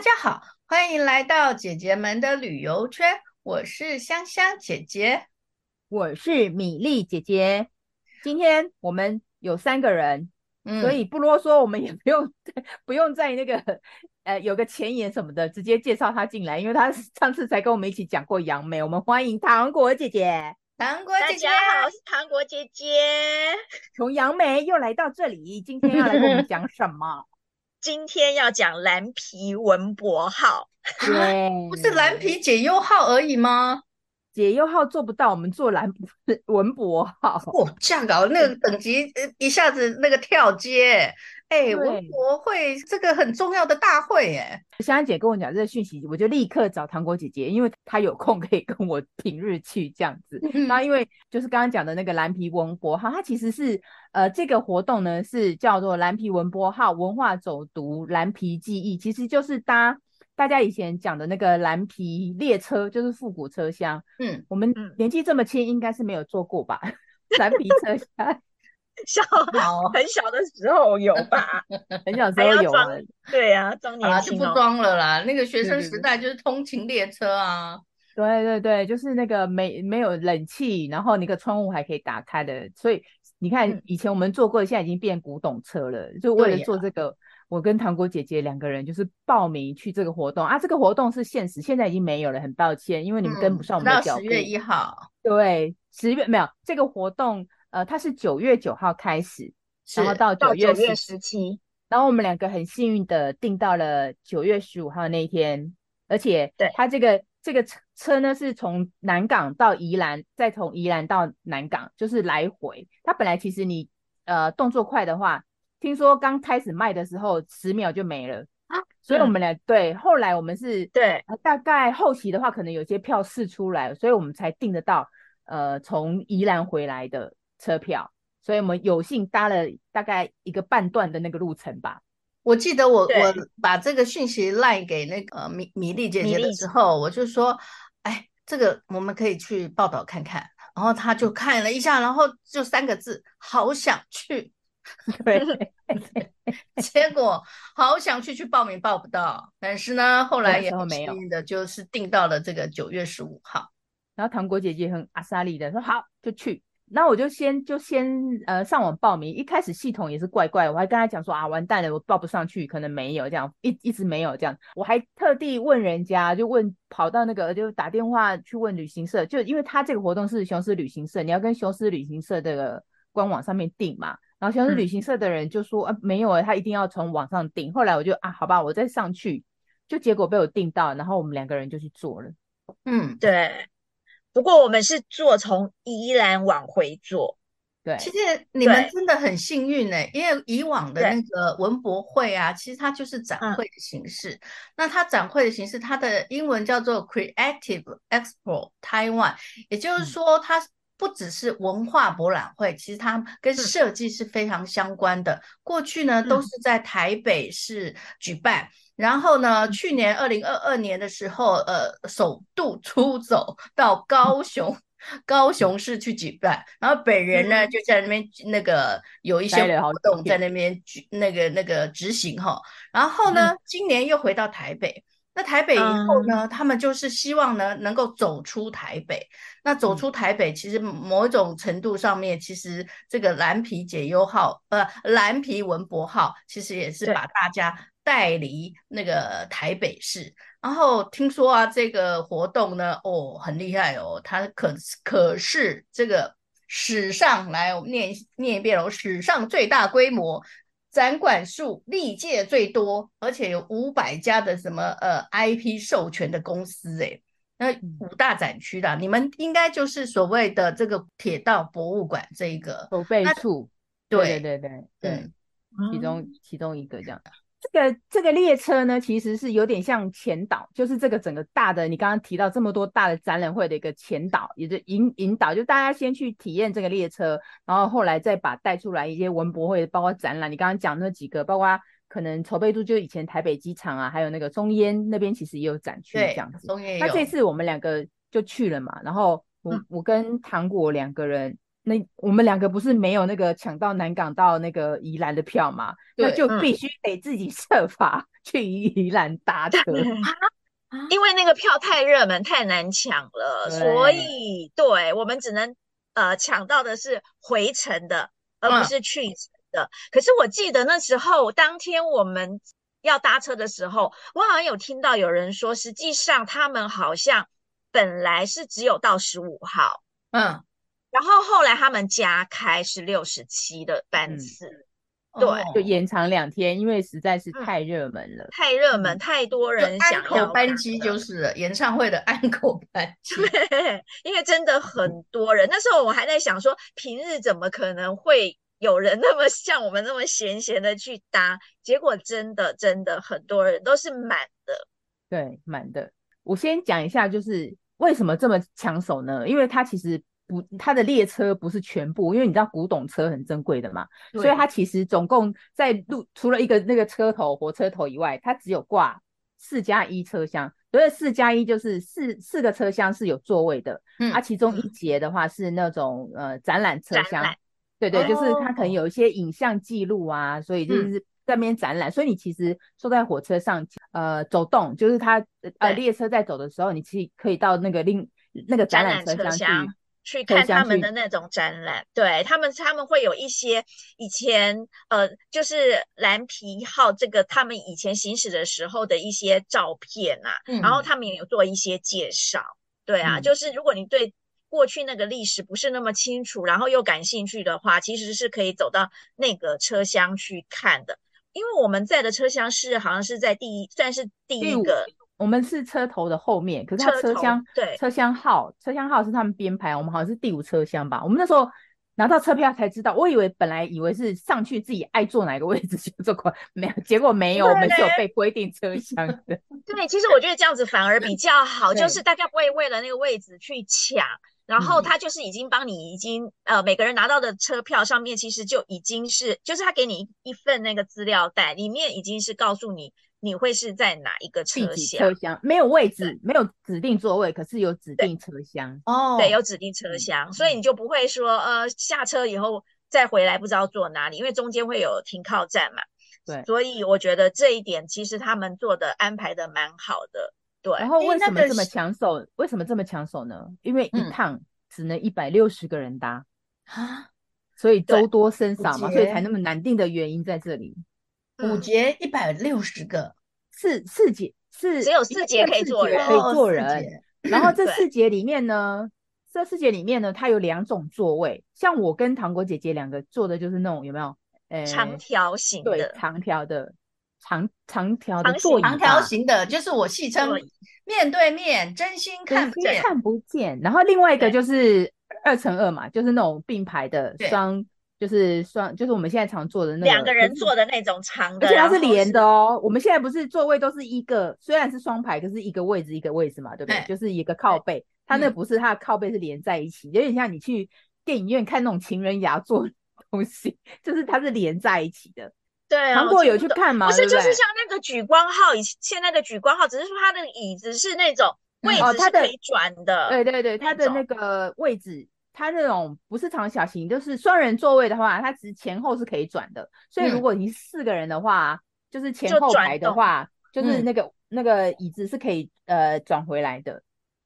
家好，欢迎来到姐姐们的旅游圈。我是香香姐姐，我是米粒姐姐。今天我们有三个人，嗯、所以不啰嗦，我们也不用 不用在那个呃有个前言什么的，直接介绍他进来，因为他 上次才跟我们一起讲过杨梅。我们欢迎糖果姐姐。糖果姐姐，大家好，我是糖果姐姐。从杨梅又来到这里，今天要来跟我们讲什么？今天要讲蓝皮文博号，对，不是蓝皮解忧号而已吗？解忧号做不到，我们做蓝 文博号。哦，这样搞，那个等级一下子那个跳阶。哎、欸，文博会这个很重要的大会，哎，香香姐跟我讲这个讯息，我就立刻找糖果姐姐，因为她有空可以跟我平日去这样子。那、嗯、因为就是刚刚讲的那个蓝皮文博号，它其实是呃这个活动呢是叫做蓝皮文博号文化走读蓝皮记忆，其实就是搭大家以前讲的那个蓝皮列车，就是复古车厢。嗯，我们年纪这么轻，应该是没有坐过吧？蓝皮车厢。小很小的时候有吧，很小时候有啊。对呀、啊，装年轻、哦、就不装了啦。那个学生时代就是通勤列车啊。对对对，就是那个没没有冷气，然后那个窗户还可以打开的。所以你看，以前我们坐过，现在已经变古董车了。就为了做这个，我跟糖果姐姐两个人就是报名去这个活动啊。这个活动是限时，现在已经没有了，很抱歉，因为你们跟不上我们的脚步。到十月一号。对，十月没有这个活动。呃，它是九月九号开始，然后到九月十七，然后我们两个很幸运的订到了九月十五号那一天，而且对它这个这个车车呢是从南港到宜兰，再从宜兰到南港，就是来回。它本来其实你呃动作快的话，听说刚开始卖的时候十秒就没了啊，所以我们俩对，后来我们是对，大概后期的话可能有些票试出来，所以我们才订得到呃从宜兰回来的。车票，所以我们有幸搭了大概一个半段的那个路程吧。我记得我我把这个讯息赖给那个米米粒姐姐的时候，我就说，哎，这个我们可以去报道看看。然后她就看了一下，然后就三个字，好想去。对，结果好想去，去报名报不到，但是呢，后来也很幸运的就是订到了这个九月十五号。然后糖果姐姐很阿莎丽的说好就去。那我就先就先呃上网报名，一开始系统也是怪怪，我还跟他讲说啊完蛋了，我报不上去，可能没有这样，一一直没有这样，我还特地问人家，就问跑到那个就打电话去问旅行社，就因为他这个活动是雄狮旅行社，你要跟雄狮旅行社的官网上面订嘛，然后雄狮旅行社的人就说、嗯、啊没有啊，他一定要从网上订，后来我就啊好吧，我再上去，就结果被我订到，然后我们两个人就去做了，嗯对。不过我们是坐从宜兰往回坐，对。其实你们真的很幸运哎，因为以往的那个文博会啊，其实它就是展会的形式。嗯、那它展会的形式，它的英文叫做 Creative Expo Taiwan，也就是说，它不只是文化博览会，嗯、其实它跟设计是非常相关的。嗯、过去呢，都是在台北市举办。然后呢，去年二零二二年的时候，呃，首度 出走到高雄，高雄市去举办。然后本人呢，就在那边那个有一些活动在那边举那个那个执行哈。然后呢，今年又回到台北。那台北以后呢，他们就是希望呢能够走出台北。那走出台北，其实某一种程度上面，其实这个蓝皮解忧号，呃，蓝皮文博号，其实也是把大家。带离那个台北市，然后听说啊，这个活动呢，哦，很厉害哦，它可可是这个史上来，我们念念一遍哦，史上最大规模，展馆数历届最多，而且有五百家的什么呃 IP 授权的公司诶，那五大展区的，你们应该就是所谓的这个铁道博物馆这一个筹备。处，对对对对对，嗯，其中其中一个这样。的。这个这个列车呢，其实是有点像前导，就是这个整个大的，你刚刚提到这么多大的展览会的一个前导，也就引引导，就大家先去体验这个列车，然后后来再把带出来一些文博会，包括展览。你刚刚讲那几个，包括可能筹备度，就以前台北机场啊，还有那个松烟那边其实也有展区这样子。松烟有。那这次我们两个就去了嘛，然后我、嗯、我跟糖果两个人那我们两个不是没有那个抢到南港到那个宜兰的票吗？那就必须得自己 设法去宜兰搭车。因为那个票太热门，太难抢了，所以对我们只能呃抢到的是回程的，而不是去程的。嗯、可是我记得那时候当天我们要搭车的时候，我好像有听到有人说，实际上他们好像本来是只有到十五号，嗯，然后后来他们加开是六十七的班次。嗯对，就延长两天，因为实在是太热门了，嗯、太热门，太多人想要班机，就是演唱会的安口班 机。对，因为真的很多人，那时候我还在想说，平日怎么可能会有人那么 像我们那么闲闲的去搭？结果真的真的很多人都是满的，对，满的。我先讲一下，就是为什么这么抢手呢？因为它其实。不，它的列车不是全部，因为你知道古董车很珍贵的嘛，所以它其实总共在路除了一个那个车头火车头以外，它只有挂四加一车厢，所以四加一就是四四个车厢是有座位的，嗯，啊，其中一节的话是那种呃展览车厢，对对，就是它可能有一些影像记录啊，哦、所以就是在那边展览，嗯、所以你其实坐在火车上呃走动，就是它呃列车在走的时候，你其实可以到那个另那个展览车厢去。去看他们的那种展览，对他们他们会有一些以前呃，就是蓝皮号这个他们以前行驶的时候的一些照片啊，嗯、然后他们也有做一些介绍，对啊，嗯、就是如果你对过去那个历史不是那么清楚，然后又感兴趣的话，其实是可以走到那个车厢去看的，因为我们在的车厢是好像是在第一，算是第一个。我们是车头的后面，可是它车厢对车厢号车厢号是他们编排，我们好像是第五车厢吧。我们那时候拿到车票才知道，我以为本来以为是上去自己爱坐哪个位置就坐过，没有，结果没有，我们是有被规定车厢的。对，其实我觉得这样子反而比较好，就是大家不会为了那个位置去抢，然后他就是已经帮你已经呃每个人拿到的车票上面其实就已经是，就是他给你一份那个资料袋，里面已经是告诉你。你会是在哪一个车厢？车厢没有位置，没有指定座位，可是有指定车厢哦。对，有指定车厢，嗯、所以你就不会说呃下车以后再回来不知道坐哪里，因为中间会有停靠站嘛。对，所以我觉得这一点其实他们做的安排的蛮好的。对，然后为什么这么抢手？欸、为什么这么抢手呢？因为一趟只能一百六十个人搭啊，嗯、所以周多生少嘛，所以才那么难定的原因在这里。五节一百六十个，四四节四只有四节可以坐人，可以坐人。然后这四节里面呢，这四节里面呢，它有两种座位。像我跟糖果姐姐两个坐的就是那种有没有？呃，长条形的，对，长条的，长长条的座椅，长条形的，就是我戏称面对面，真心看不见，看不见。然后另外一个就是二乘二嘛，就是那种并排的双。就是双，就是我们现在常坐的那两个人坐的那种长的，而且它是连的哦。我们现在不是座位都是一个，虽然是双排，可是一个位置一个位置嘛，对不对？就是一个靠背，它那不是，它的靠背是连在一起，有点像你去电影院看那种情人牙座的东西，就是它是连在一起的。对，韩国有去看吗？不是，就是像那个举光号，以前那个莒光号，只是说它的椅子是那种位置是可以转的。对对对，它的那个位置。它那种不是长小型，就是双人座位的话，它其实前后是可以转的。所以如果你四个人的话，嗯、就是前后排的话，就，就是那个、嗯、那个椅子是可以呃转回来的。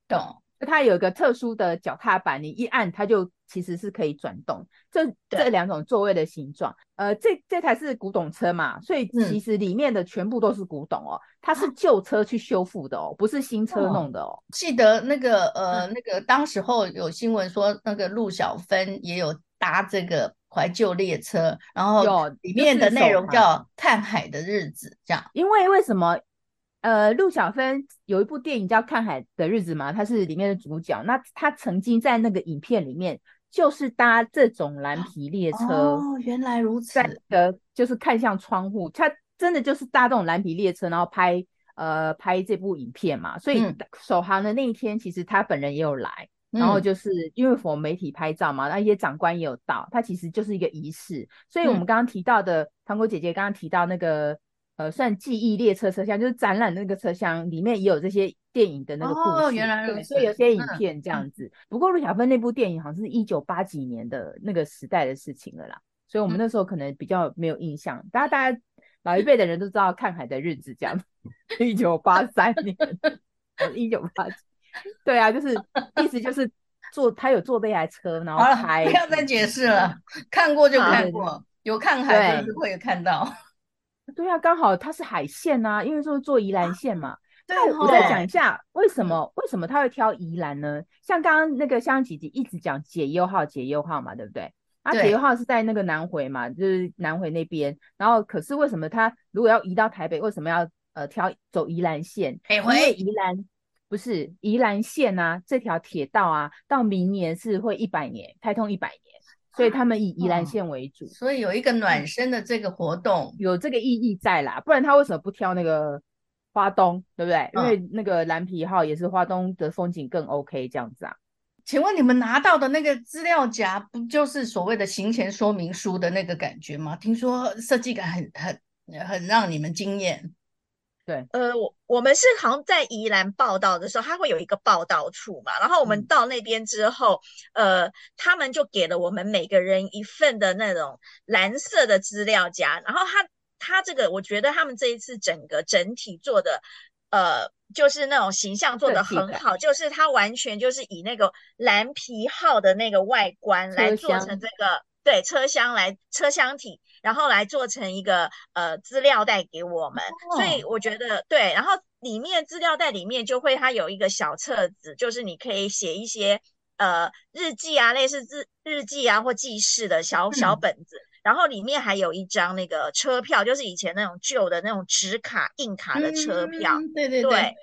懂？它有一个特殊的脚踏板，你一按它就其实是可以转动。这这两种座位的形状，呃，这这台是古董车嘛，所以其实里面的全部都是古董哦。嗯、它是旧车去修复的哦，不是新车弄的哦。哦记得那个呃，那个当时候有新闻说，那个陆小芬也有搭这个怀旧列车，然后里面的内容叫《看海的日子》这样。因为为什么？呃，陆小芬有一部电影叫《看海的日子》嘛，她是里面的主角。那她曾经在那个影片里面，就是搭这种蓝皮列车。哦，原来如此。的，就是看向窗户，她真的就是搭这种蓝皮列车，然后拍呃拍这部影片嘛。所以首航的那一天，其实她本人也有来，嗯、然后就是因为我们媒体拍照嘛，那一些长官也有到，他其实就是一个仪式。所以我们刚刚提到的，糖果、嗯、姐姐刚刚提到那个。呃，算记忆列车车厢，就是展览那个车厢里面也有这些电影的那个故事，哦、原来如此，所以有些影片这样子。嗯、不过陆小芬那部电影好像是一九八几年的那个时代的事情了啦，所以我们那时候可能比较没有印象。大家大家老一辈的人都知道《看海的日子》这样，一九八三年，一九八几，对啊，就是意思就是坐他有坐这台车，然后开，不要再解释了，看过就看过，有看海就是会看到。对啊，刚好它是海线啊，因为说是坐宜兰线嘛。对，我再讲一下为什么为什么他会挑宜兰呢？像刚刚那个香香姐姐一直讲解忧号解忧号嘛，对不对？啊，解忧号是在那个南回嘛，就是南回那边。然后可是为什么他如果要移到台北，为什么要呃挑走宜兰线？北回。因为宜兰不是宜兰线啊，这条铁道啊，到明年是会一百年开通一百年，所以他们以宜兰线为主。所以有一个暖身的这个活动，有这个意义在啦，不然他为什么不挑那个？花东对不对？因为那个蓝皮号也是花东的风景更 OK 这样子啊。请问你们拿到的那个资料夹，不就是所谓的行前说明书的那个感觉吗？听说设计感很很很让你们惊艳。对，呃，我我们是好像在宜兰报道的时候，他会有一个报道处嘛，然后我们到那边之后，嗯、呃，他们就给了我们每个人一份的那种蓝色的资料夹，然后他。他这个，我觉得他们这一次整个整体做的，呃，就是那种形象做的很好，就是他完全就是以那个蓝皮号的那个外观来做成这个，对，车厢来车厢体，然后来做成一个呃资料袋给我们，哦、所以我觉得对，然后里面资料袋里面就会它有一个小册子，就是你可以写一些呃日记啊，类似日日记啊或记事的小小本子。嗯然后里面还有一张那个车票，就是以前那种旧的那种纸卡、硬卡的车票。嗯、对对对，对。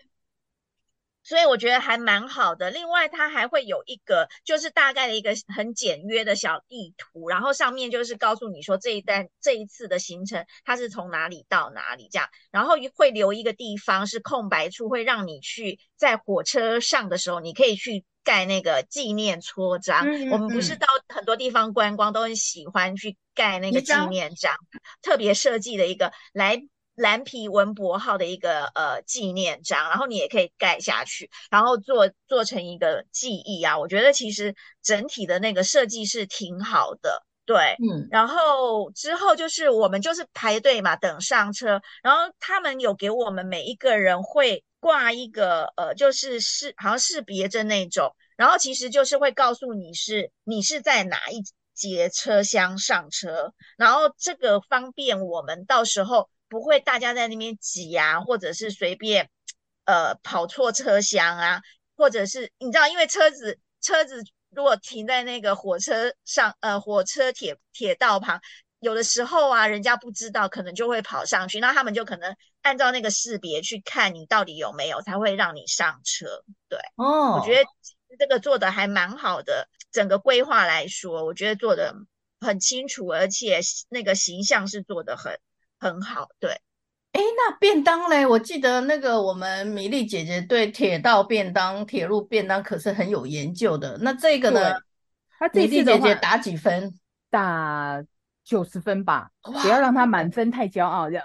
所以我觉得还蛮好的。另外，它还会有一个，就是大概的一个很简约的小地图，然后上面就是告诉你说这一单这一次的行程它是从哪里到哪里这样，然后会留一个地方是空白处，会让你去在火车上的时候，你可以去。盖那个纪念戳章，嗯嗯嗯，我们不是到很多地方观光都很喜欢去盖那个纪念章，特别设计的一个来蓝皮文博号的一个呃纪念章，然后你也可以盖下去，然后做做成一个记忆啊。我觉得其实整体的那个设计是挺好的，对，嗯，然后之后就是我们就是排队嘛，等上车，然后他们有给我们每一个人会。挂一个呃，就是是好像识别证那种，然后其实就是会告诉你是你是在哪一节车厢上车，然后这个方便我们到时候不会大家在那边挤啊，或者是随便呃跑错车厢啊，或者是你知道，因为车子车子如果停在那个火车上呃火车铁铁道旁。有的时候啊，人家不知道，可能就会跑上去，那他们就可能按照那个识别去看你到底有没有，才会让你上车。对，哦，我觉得这个做的还蛮好的，整个规划来说，我觉得做的很清楚，而且那个形象是做的很很好。对，哎，那便当嘞？我记得那个我们米粒姐姐对铁道便当、铁路便当可是很有研究的。那这个呢？她米粒姐姐打几分？打。九十分吧，不要让他满分太骄傲这样。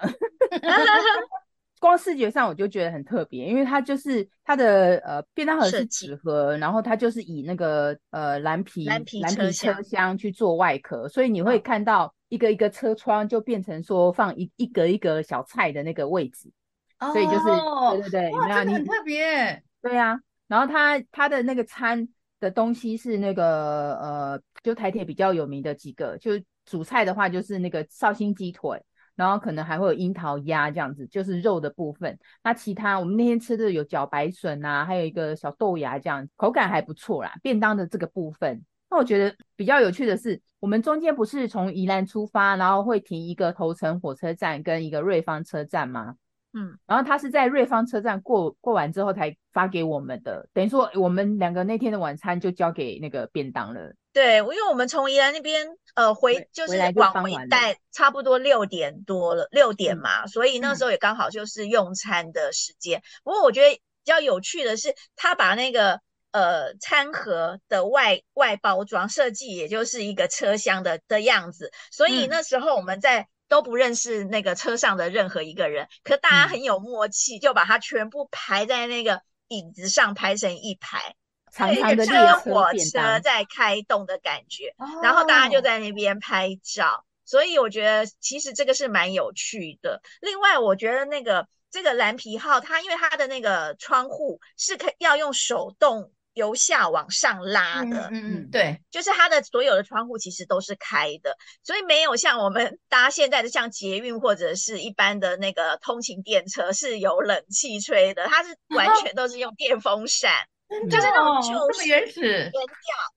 光视觉上我就觉得很特别，因为它就是它的呃便当盒是纸盒，然后它就是以那个呃蓝皮蓝皮车厢去做外壳，所以你会看到一个一个车窗就变成说放一一格一格小菜的那个位置，哦、所以就是对对对，哇，这个很特别。对呀、啊，然后它它的那个餐的东西是那个呃，就台铁比较有名的几个就。主菜的话就是那个绍兴鸡腿，然后可能还会有樱桃鸭这样子，就是肉的部分。那其他我们那天吃的有茭白笋啊，还有一个小豆芽这样，口感还不错啦。便当的这个部分，那我觉得比较有趣的是，我们中间不是从宜兰出发，然后会停一个头城火车站跟一个瑞芳车站吗？嗯，然后他是在瑞芳车站过过完之后才发给我们的，等于说我们两个那天的晚餐就交给那个便当了。对，因为我们从宜兰那边呃回就是往回带，差不多六点多了，六点嘛，嗯、所以那时候也刚好就是用餐的时间。嗯、不过我觉得比较有趣的是，他把那个呃餐盒的外外包装设计，也就是一个车厢的的样子，所以那时候我们在都不认识那个车上的任何一个人，可大家很有默契，就把它全部排在那个椅子上排成一排，长长的车火车在开动的感觉，哦、然后大家就在那边拍照。所以我觉得其实这个是蛮有趣的。另外，我觉得那个这个蓝皮号，它因为它的那个窗户是可要用手动由下往上拉的，嗯嗯，对，就是它的所有的窗户其实都是开的，所以没有像我们搭现在的像捷运或者是一般的那个通勤电车是有冷气吹的，它是完全都是用电风扇。哦就是那种旧式悬吊，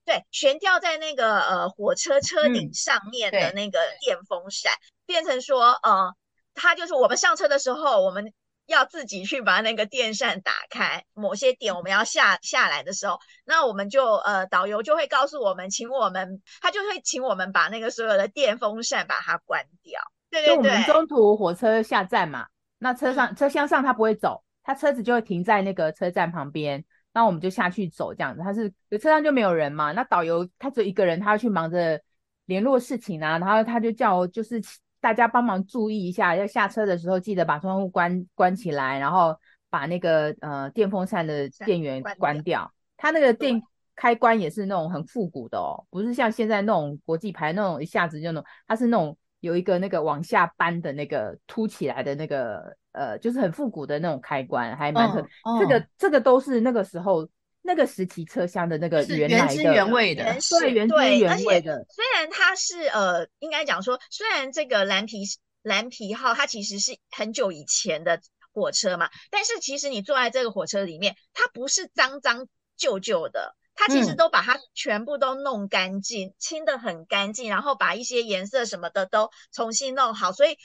对，悬吊在那个呃火车车顶上面的那个电风扇，嗯、变成说呃，它就是我们上车的时候，我们要自己去把那个电扇打开，某些点我们要下下来的时候，那我们就呃导游就会告诉我们，请我们他就会请我们把那个所有的电风扇把它关掉。对对对，我们中途火车下站嘛，那车上车厢上它不会走，它车子就会停在那个车站旁边。那我们就下去走，这样子。他是车上就没有人嘛？那导游他只有一个人，他要去忙着联络事情啊。然后他就叫，就是大家帮忙注意一下，要下车的时候记得把窗户关关起来，然后把那个呃电风扇的电源关掉。它那个电开关也是那种很复古的哦，不是像现在那种国际牌那种一下子就那种，它是那种有一个那个往下扳的那个凸起来的那个。呃，就是很复古的那种开关，还蛮特。这个这个都是那个时候那个时期车厢的那个原来的原汁原味的，对，原汁原味的。虽然它是呃，应该讲说，虽然这个蓝皮蓝皮号它其实是很久以前的火车嘛，但是其实你坐在这个火车里面，它不是脏脏旧旧的。他其实都把它全部都弄干净，嗯、清的很干净，然后把一些颜色什么的都重新弄好，所以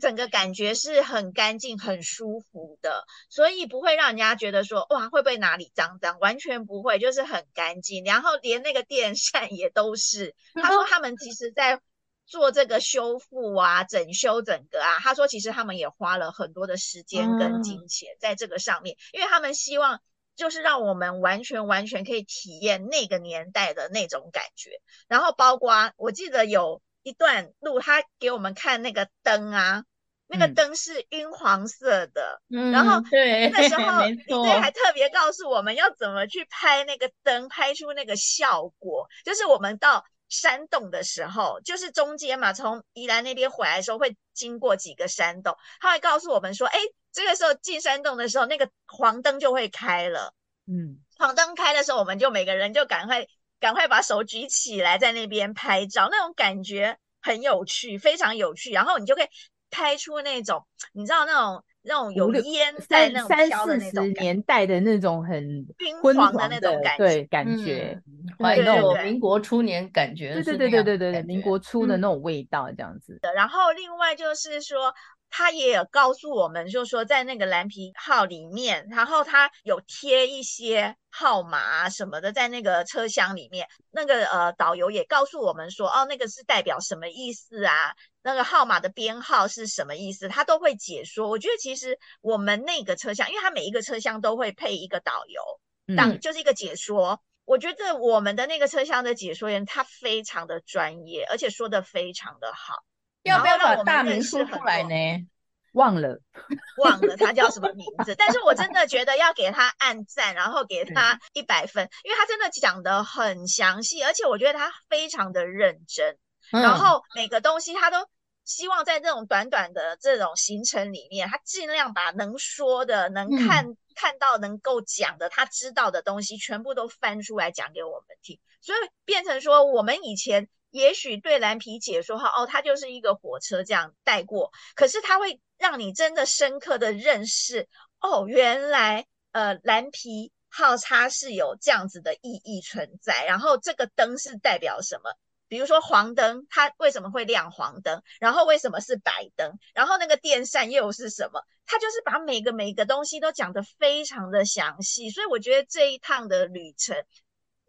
整个感觉是很干净、很舒服的，所以不会让人家觉得说哇会不会哪里脏脏，完全不会，就是很干净。然后连那个电扇也都是，他说他们其实在做这个修复啊、整修整个啊，他说其实他们也花了很多的时间跟金钱在这个上面，嗯、因为他们希望。就是让我们完全完全可以体验那个年代的那种感觉，然后包括我记得有一段路，他给我们看那个灯啊，那个灯是晕黄色的，嗯，然后对，那时候对，还特别告诉我们要怎么去拍那个灯，拍出那个效果。就是我们到山洞的时候，就是中间嘛，从宜兰那边回来的时候会经过几个山洞，他会告诉我们说，哎。这个时候进山洞的时候，那个黄灯就会开了。嗯，黄灯开的时候，我们就每个人就赶快赶快把手举起来，在那边拍照，那种感觉很有趣，非常有趣。然后你就可以拍出那种，你知道那种那种有烟在那种飘的那种三四十年代的那种很昏黄的那种感觉，对，感觉，那种民国初年感觉，对对对对对对对，民国初的那种味道这样子。然后另外就是说。他也有告诉我们，就是说在那个蓝皮号里面，然后他有贴一些号码啊什么的在那个车厢里面。那个呃导游也告诉我们说，哦，那个是代表什么意思啊？那个号码的编号是什么意思？他都会解说。我觉得其实我们那个车厢，因为他每一个车厢都会配一个导游，当就是一个解说。嗯、我觉得我们的那个车厢的解说员他非常的专业，而且说的非常的好。要不要把大名说出来呢？忘了，忘了他叫什么名字。但是我真的觉得要给他按赞，然后给他一百分，因为他真的讲的很详细，而且我觉得他非常的认真。然后每个东西他都希望在这种短短的这种行程里面，他尽量把能说的、能看、嗯、看到、能够讲的，他知道的东西全部都翻出来讲给我们听。所以变成说，我们以前。也许对蓝皮解说哈哦，它就是一个火车这样带过，可是它会让你真的深刻的认识哦，原来呃蓝皮号它是有这样子的意义存在，然后这个灯是代表什么？比如说黄灯，它为什么会亮黄灯？然后为什么是白灯？然后那个电扇又是什么？它就是把每个每个东西都讲得非常的详细，所以我觉得这一趟的旅程。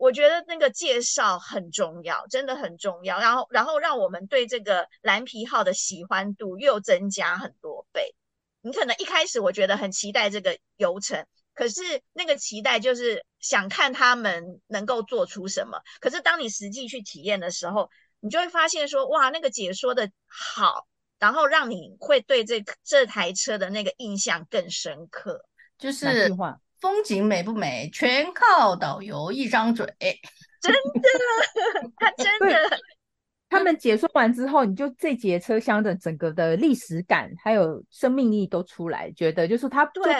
我觉得那个介绍很重要，真的很重要。然后，然后让我们对这个蓝皮号的喜欢度又增加很多倍。你可能一开始我觉得很期待这个游程，可是那个期待就是想看他们能够做出什么。可是当你实际去体验的时候，你就会发现说，哇，那个解说的好，然后让你会对这这台车的那个印象更深刻。就是风景美不美，全靠导游一张嘴。真的，他真的。他们解说完之后，你就这节车厢的整个的历史感还有生命力都出来，觉得就是它不是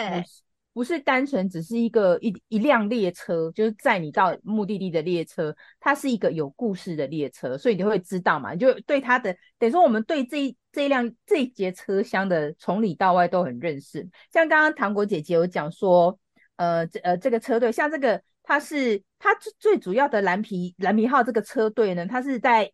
不是单纯只是一个一一辆列车，就是载你到目的地的列车，它是一个有故事的列车，所以你就会知道嘛，你就对它的等于说我们对这一这一辆这一节车厢的从里到外都很认识。像刚刚糖果姐姐有讲说，呃，这呃这个车队，像这个它是它最最主要的蓝皮蓝皮号这个车队呢，它是在。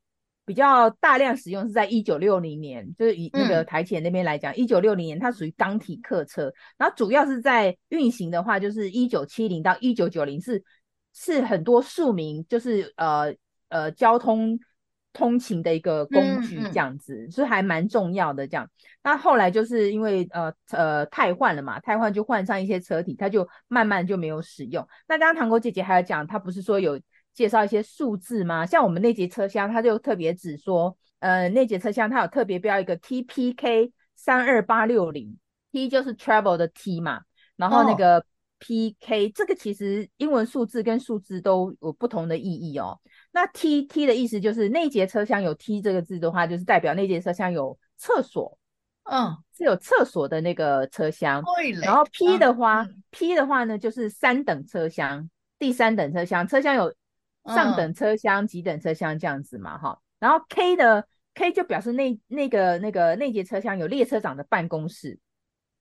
比较大量使用是在一九六零年，就是以那个台前那边来讲，一九六零年它属于钢体客车，然后主要是在运行的话，就是一九七零到一九九零是是很多庶民就是呃呃交通通勤的一个工具这样子，嗯嗯、所以还蛮重要的这样。那后来就是因为呃呃太换了嘛，太换就换上一些车体，它就慢慢就没有使用。那刚刚糖果姐姐还有讲，她不是说有。介绍一些数字吗？像我们那节车厢，它就特别指说，呃，那节车厢它有特别标一个 TPK 三二八六零，T 就是 travel 的 T 嘛，然后那个 PK、哦、这个其实英文数字跟数字都有不同的意义哦。那 T T 的意思就是那节车厢有 T 这个字的话，就是代表那节车厢有厕所，嗯，是有厕所的那个车厢。然后 P 的话、嗯、，P 的话呢就是三等车厢，第三等车厢，车厢有。上等车厢、几等车厢这样子嘛，哈，然后 K 的 K 就表示那那个那个那节车厢有列车长的办公室，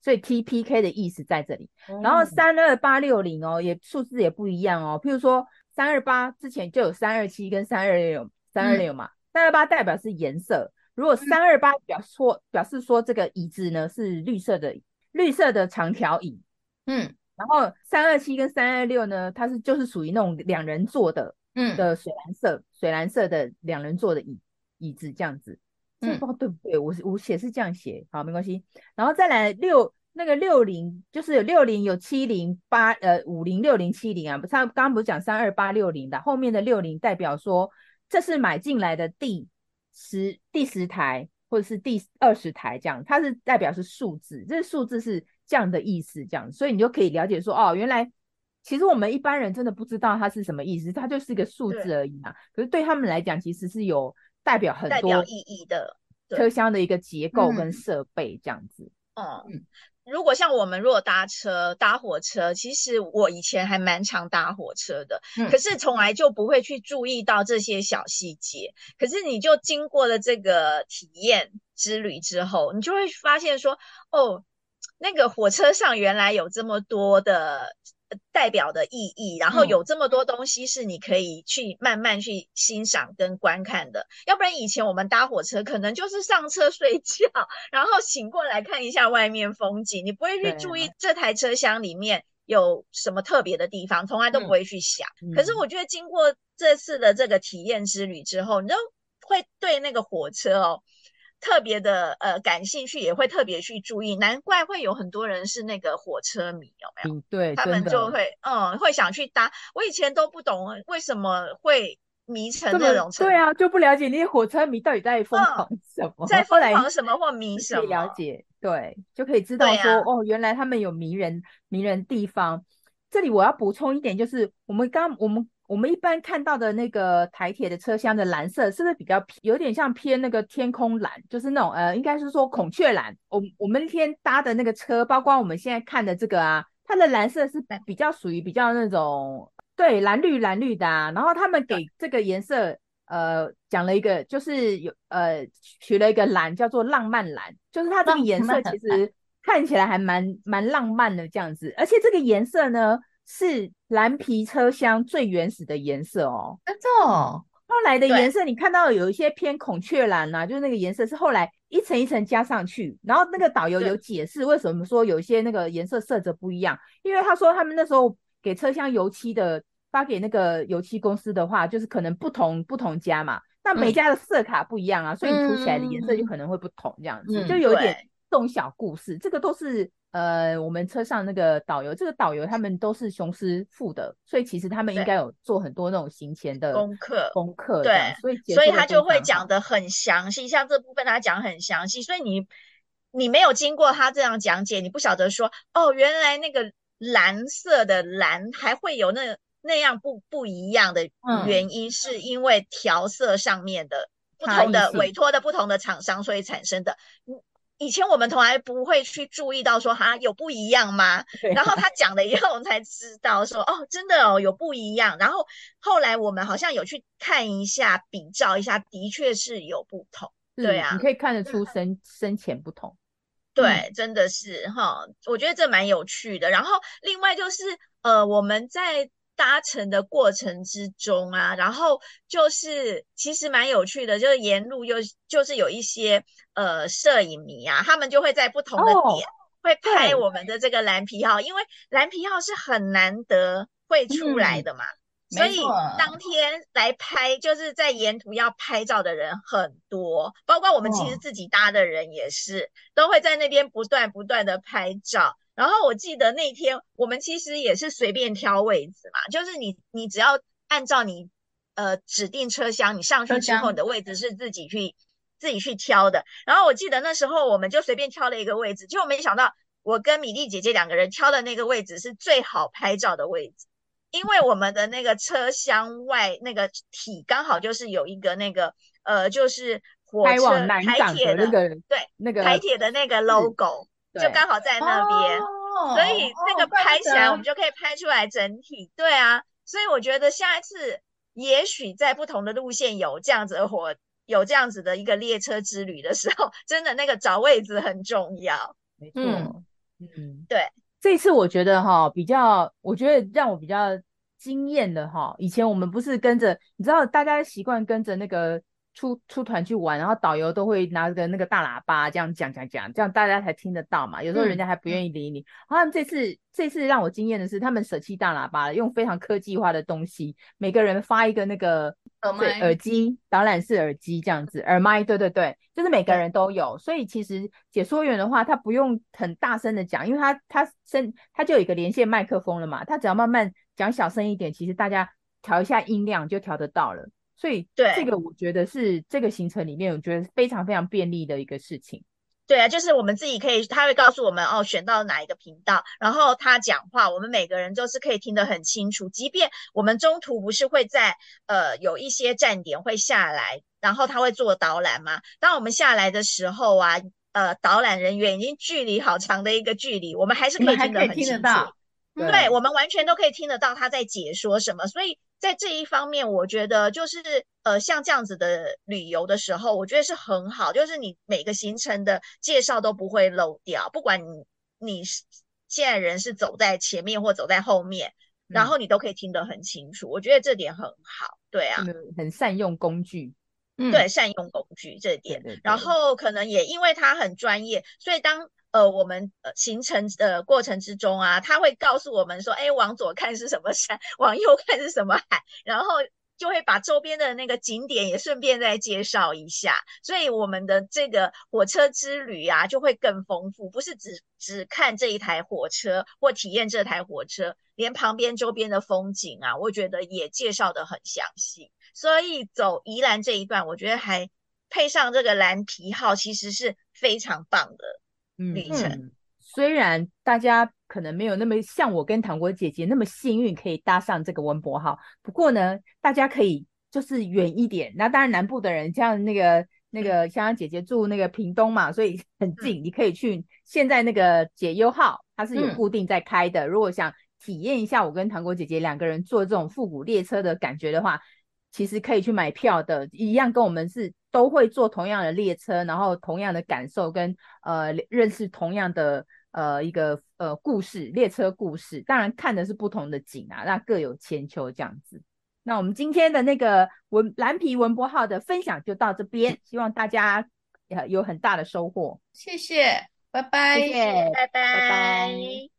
所以 TPK 的意思在这里。然后三二八六零哦，也数字也不一样哦。譬如说三二八之前就有三二七跟三二六，三二六嘛，三二八代表是颜色。如果三二八表说表示说这个椅子呢是绿色的绿色的长条椅，嗯，然后三二七跟三二六呢，它是就是属于那种两人坐的。嗯的水蓝色，水蓝色的两人坐的椅椅子这样子，这不知道对不对？我我写是这样写，好，没关系。然后再来六那个六零，就是有六零有七零八呃五零六零七零啊，不，他刚刚不是讲三二八六零的，后面的六零代表说这是买进来的第十第十台或者是第二十台这样，它是代表是数字，这个数字是这样的意思这样，所以你就可以了解说哦，原来。其实我们一般人真的不知道它是什么意思，它就是一个数字而已嘛。可是对他们来讲，其实是有代表很多意义的车厢的一个结构跟设备这样子。嗯，嗯，如果像我们如果搭车搭火车，其实我以前还蛮常搭火车的，嗯、可是从来就不会去注意到这些小细节。可是你就经过了这个体验之旅之后，你就会发现说，哦，那个火车上原来有这么多的。代表的意义，然后有这么多东西是你可以去慢慢去欣赏跟观看的。要不然以前我们搭火车可能就是上车睡觉，然后醒过来看一下外面风景，你不会去注意这台车厢里面有什么特别的地方，从来都不会去想。可是我觉得经过这次的这个体验之旅之后，你就会对那个火车哦。特别的呃感兴趣，也会特别去注意，难怪会有很多人是那个火车迷，有没有？嗯，对，他们就会嗯会想去搭。我以前都不懂为什么会迷成这种程度，对啊，就不了解那些火车迷到底在疯狂什么，嗯、在疯狂什么或迷什么。了解，对，就可以知道说、啊、哦，原来他们有迷人迷人地方。这里我要补充一点，就是我们刚我们。我们一般看到的那个台铁的车厢的蓝色，是不是比较有点像偏那个天空蓝？就是那种呃，应该是说孔雀蓝。我我们那天搭的那个车，包括我们现在看的这个啊，它的蓝色是比较属于比较那种对蓝绿蓝绿的啊。然后他们给这个颜色呃讲了一个，就是有呃取了一个蓝叫做浪漫蓝，就是它这个颜色其实看起来还蛮蛮浪漫的这样子，而且这个颜色呢。是蓝皮车厢最原始的颜色哦，真的哦。后来的颜色，你看到有一些偏孔雀蓝啊，就是那个颜色是后来一层一层加上去。然后那个导游有解释为什么说有一些那个颜色色泽不一样，因为他说他们那时候给车厢油漆的发给那个油漆公司的话，就是可能不同不同家嘛，那每家的色卡不一样啊，嗯、所以涂起来的颜色就可能会不同，这样子、嗯、就有一点这种小故事，这个都是。呃，我们车上那个导游，这个导游他们都是雄狮副的，所以其实他们应该有做很多那种行前的功课。功课对，所以所以他就会讲的很详细，像这部分他讲很详细，所以你你没有经过他这样讲解，你不晓得说哦，原来那个蓝色的蓝还会有那那样不不一样的原因，是因为调色上面的不同的委托的不同的厂商，所以产生的。以前我们从来不会去注意到说哈有不一样吗？然后他讲了以后，我们才知道说哦，真的哦有不一样。然后后来我们好像有去看一下，比照一下，的确是有不同。对啊，你可以看得出深深浅不同。对，真的是哈，我觉得这蛮有趣的。然后另外就是呃，我们在。搭乘的过程之中啊，然后就是其实蛮有趣的，就是沿路又就是有一些呃摄影迷啊，他们就会在不同的点、oh, 会拍我们的这个蓝皮号，对因为蓝皮号是很难得会出来的嘛，嗯、所以当天来拍就是在沿途要拍照的人很多，包括我们其实自己搭的人也是、oh. 都会在那边不断不断的拍照。然后我记得那天我们其实也是随便挑位置嘛，就是你你只要按照你呃指定车厢，你上去之后你的位置是自己去自己去挑的。然后我记得那时候我们就随便挑了一个位置，结果没想到我跟米粒姐姐两个人挑的那个位置是最好拍照的位置，因为我们的那个车厢外那个体刚好就是有一个那个呃就是火车台铁的，的那个对那个台铁的那个 logo。就刚好在那边，哦、所以那个拍起来我们就可以拍出来整体。对啊，所以我觉得下一次也许在不同的路线有这样子的火，有这样子的一个列车之旅的时候，真的那个找位置很重要。没错，嗯，嗯对。这一次我觉得哈比较，我觉得让我比较惊艳的哈，以前我们不是跟着，你知道大家习惯跟着那个。出出团去玩，然后导游都会拿个那个大喇叭这样讲讲讲，这样大家才听得到嘛。有时候人家还不愿意理你。好像、嗯、这次这次让我惊艳的是，他们舍弃大喇叭了，用非常科技化的东西，每个人发一个那个耳麦、耳机，导览式耳机这样子，耳麦，对对对，就是每个人都有。所以其实解说员的话，他不用很大声的讲，因为他他声他就有一个连线麦克风了嘛，他只要慢慢讲小声一点，其实大家调一下音量就调得到了。所以，对这个我觉得是这个行程里面，我觉得非常非常便利的一个事情。对啊，就是我们自己可以，他会告诉我们哦，选到哪一个频道，然后他讲话，我们每个人都是可以听得很清楚。即便我们中途不是会在呃有一些站点会下来，然后他会做导览嘛？当我们下来的时候啊，呃，导览人员已经距离好长的一个距离，我们还是可以听得很清楚。对，对，我们完全都可以听得到他在解说什么，所以。在这一方面，我觉得就是呃，像这样子的旅游的时候，我觉得是很好，就是你每个行程的介绍都不会漏掉，不管你你现在人是走在前面或走在后面，嗯、然后你都可以听得很清楚。我觉得这点很好，对啊，很善用工具，嗯、对，善用工具这点，对对对，然后可能也因为他很专业，所以当。呃，我们呃行程的过程之中啊，他会告诉我们说，哎，往左看是什么山，往右看是什么海，然后就会把周边的那个景点也顺便再介绍一下，所以我们的这个火车之旅啊，就会更丰富，不是只只看这一台火车或体验这台火车，连旁边周边的风景啊，我觉得也介绍的很详细。所以走宜兰这一段，我觉得还配上这个蓝皮号，其实是非常棒的。旅程、嗯，虽然大家可能没有那么像我跟糖果姐姐那么幸运可以搭上这个文博号，不过呢，大家可以就是远一点。那当然南部的人像那个那个香香姐姐住那个屏东嘛，所以很近，嗯、你可以去。现在那个解忧号它是有固定在开的，嗯、如果想体验一下我跟糖果姐姐两个人坐这种复古列车的感觉的话，其实可以去买票的，一样跟我们是。都会坐同样的列车，然后同样的感受跟呃认识同样的呃一个呃故事，列车故事，当然看的是不同的景啊，那各有千秋这样子。那我们今天的那个文蓝皮文博号的分享就到这边，希望大家有很大的收获。谢谢，拜拜，谢谢，拜拜。拜拜。